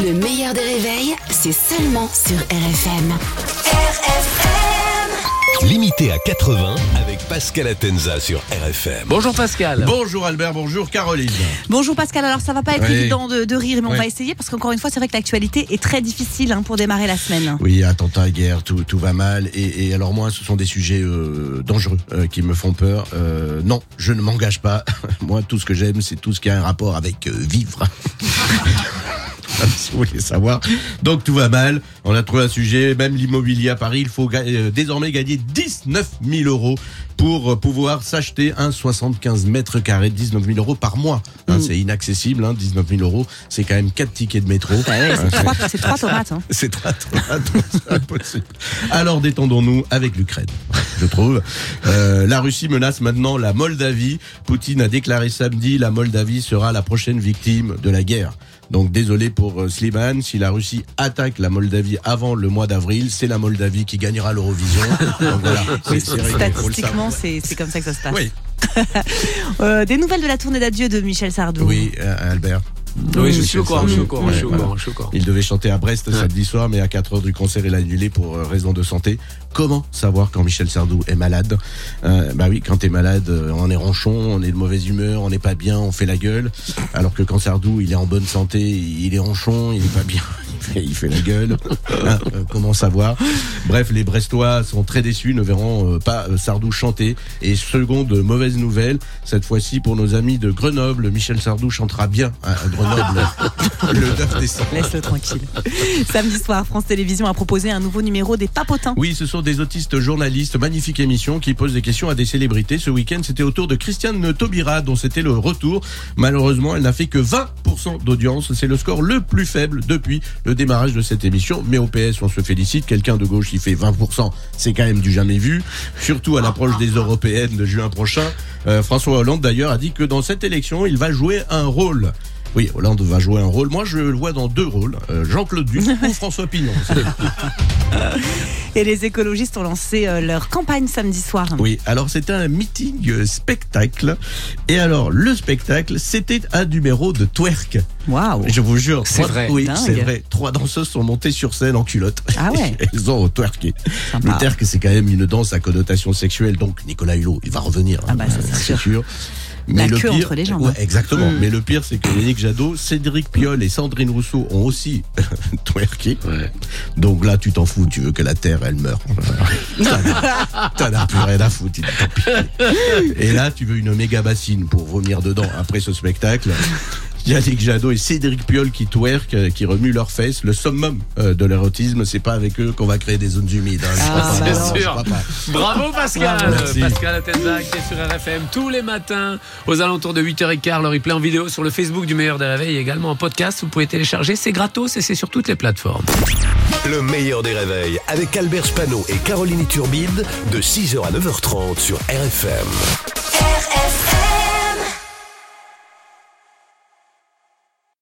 Le meilleur des réveils, c'est seulement sur RFM. RFM Limité à 80 avec Pascal Atenza sur RFM. Bonjour Pascal. Bonjour Albert, bonjour Caroline. Bonjour Pascal, alors ça va pas être Oui. évident de, de rire, mais on va essayer parce qu'encore une fois, c'est vrai que l'actualité est très difficile hein, pour démarrer la semaine. Oui, attentat, guerre, tout, tout va mal. Et, et alors moi, ce sont des sujets euh, dangereux euh, qui me font peur. Euh, non, je ne m'engage pas. moi, tout ce que j'aime, c'est tout ce qui a un rapport avec euh, vivre. si vous voulez savoir. Donc tout va mal. On a trouvé un sujet, même l'immobilier à Paris, il faut euh, désormais gagner 19 000 euros pour euh, pouvoir s'acheter un 75 mètres carrés, 19 000 euros par mois. Hein, C'est inaccessible, hein, 19 000 euros. C'est quand même quatre tickets de métro. Ouais, Hein, c'est trois, c'est trois tomates. hein. c'est très, très, très impossible. Alors détendons-nous avec l'Ukraine, je trouve. Euh, la Russie menace maintenant la Moldavie. Poutine a déclaré samedi la Moldavie sera la prochaine victime de la guerre. Donc désolé pour euh, Slimane, si la Russie attaque la Moldavie avant le mois d'avril, c'est la Moldavie qui gagnera l'Eurovision. Donc voilà, Statistiquement, c'est c'est comme ça que ça se passe. Oui, Euh, des nouvelles de la tournée d'adieu de Michel Sardou. oui, euh, Albert. Oui, je suis au courant, je suis au courant, je suis au courant. Il devait chanter à Brest samedi soir, mais à 4 heures du concert, il a annulé pour euh, raison de santé. Comment savoir quand Michel Sardou est malade? Euh, Bah oui, quand t'es malade, euh, on est ronchon, on est de mauvaise humeur, on n'est pas bien, on fait la gueule. Alors que quand Sardou, il est en bonne santé, il est ronchon, il est pas bien, il fait, il fait la gueule. Hein, euh, comment savoir Bref, les Brestois sont très déçus, ne verront euh, pas euh, Sardou chanter. Et seconde mauvaise nouvelle, cette fois-ci pour nos amis de Grenoble, Michel Sardou chantera bien à à Grenoble le 9 décembre. Laisse-le tranquille. Samedi soir, France Télévisions a proposé un nouveau numéro des Papotins. Oui, ce sont des autistes journalistes, magnifique émission qui pose des questions à des célébrités. Ce week-end, c'était au tour de Christiane Taubira, dont c'était le retour. Malheureusement, elle n'a fait que 20% d'audience. C'est le score le plus faible depuis le démarrage de cette émission. Mais au PS, on se félicite. Quelqu'un de gauche qui fait 20%, c'est quand même du jamais vu. Surtout à l'approche des européennes de juin prochain. Euh, François Hollande, d'ailleurs, a dit que dans cette élection, il va jouer un rôle. Oui, Hollande va jouer un rôle. Moi, je le vois dans deux rôles. Euh, Jean-Claude Duc ou François Pignon. Et les écologistes ont lancé euh, leur campagne samedi soir. Oui, alors c'était un meeting euh, spectacle. Et alors, le spectacle, c'était un numéro de twerk. Waouh. Je vous jure. C'est trois- vrai. Oui, c'est vrai. Trois danseuses sont montées sur scène en culotte. Ah ouais. Elles ont twerké. Sympa. Le twerk, c'est quand même une danse à connotation sexuelle. Donc, Nicolas Hulot, il va revenir. Ah bah, hein, c'est sûr. Mais La le queue pire, entre les jambes, Ouais, hein. exactement. Mm. Mais le pire, c'est que Yannick Jadot, Cédric Piolle et Sandrine Rousseau ont aussi twerké. Donc là, tu t'en fous, tu veux que la Terre, elle meure. T'en as- plus rien à foutre. il dit, tant pis. Et là, tu veux une méga bassine pour vomir dedans après ce spectacle. Yannick Jadot et Cédric Piolle qui twerk, euh, qui remuent leurs fesses. Le summum euh, de l'érotisme, c'est pas avec eux qu'on va créer des zones humides. hein. Ah, bah. Bravo Pascal Merci. Pascal Atenza qui est sur RFM tous les matins aux alentours de 8h15. Le replay en vidéo sur le Facebook du meilleur des réveils et également en podcast. Vous pouvez télécharger. C'est gratos et c'est sur toutes les plateformes. Le meilleur des réveils avec Albert Spano et Caroline Turbide de 6h à 9h30 sur RFM.